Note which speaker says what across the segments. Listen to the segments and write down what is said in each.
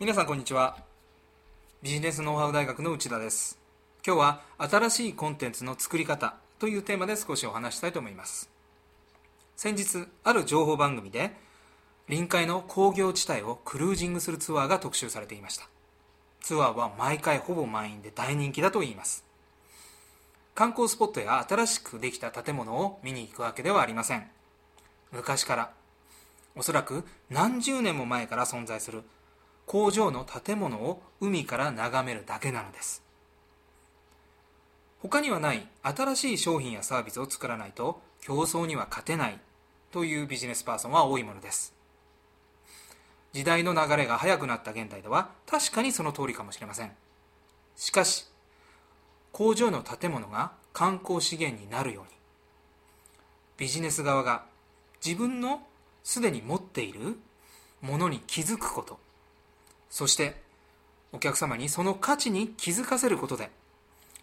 Speaker 1: 皆さんこんにちは。ビジネスノウハウ大学の内田です。今日は新しいコンテンツの作り方というテーマで少しお話したいと思います。先日ある情報番組で臨海の工業地帯をクルージングするツアーが特集されていました。ツアーは毎回ほぼ満員で大人気だといいます。観光スポットや新しくできた建物を見に行くわけではありません。昔から。おそらく何十年も前から存在する。工場の建物を海から眺めるだけなのです。他にはない新しい商品やサービスを作らないと競争には勝てない。というビジネスパーソンは多いものです。時代の流れが速くなった現代では確かにその通りかもしれません。しかし工場の建物が観光資源になるように。ビジネス側が自分のすでに持っているものに気づくこと。そしてお客様にその価値に気づかせることで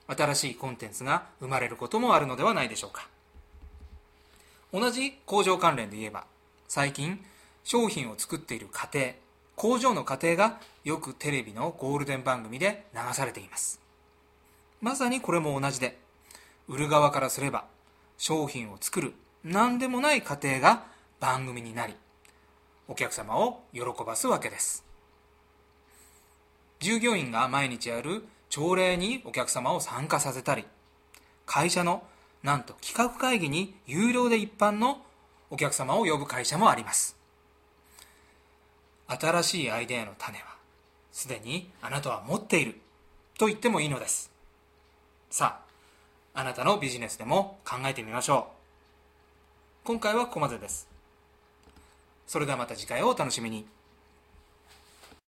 Speaker 1: 新しいコンテンツが生まれることもあるのではないでしょうか。同じ工場関連で言えば最近商品を作っている過程工場の過程がよくテレビのゴールデン番組で流されています。まさにこれも同じで売る側からすれば商品を作る何でもない過程が番組になりお客様を喜ばすわけです。従業員が毎日やる朝礼にお客様を参加させたり会社のなんと企画会議に有料で一般のお客様を呼ぶ会社もあります。新しいアイデアの種はすでにあなたは持っていると言ってもいいのです。さああなたのビジネスでも考えてみましょう。今回はここまでです。それではまた次回をお楽しみに。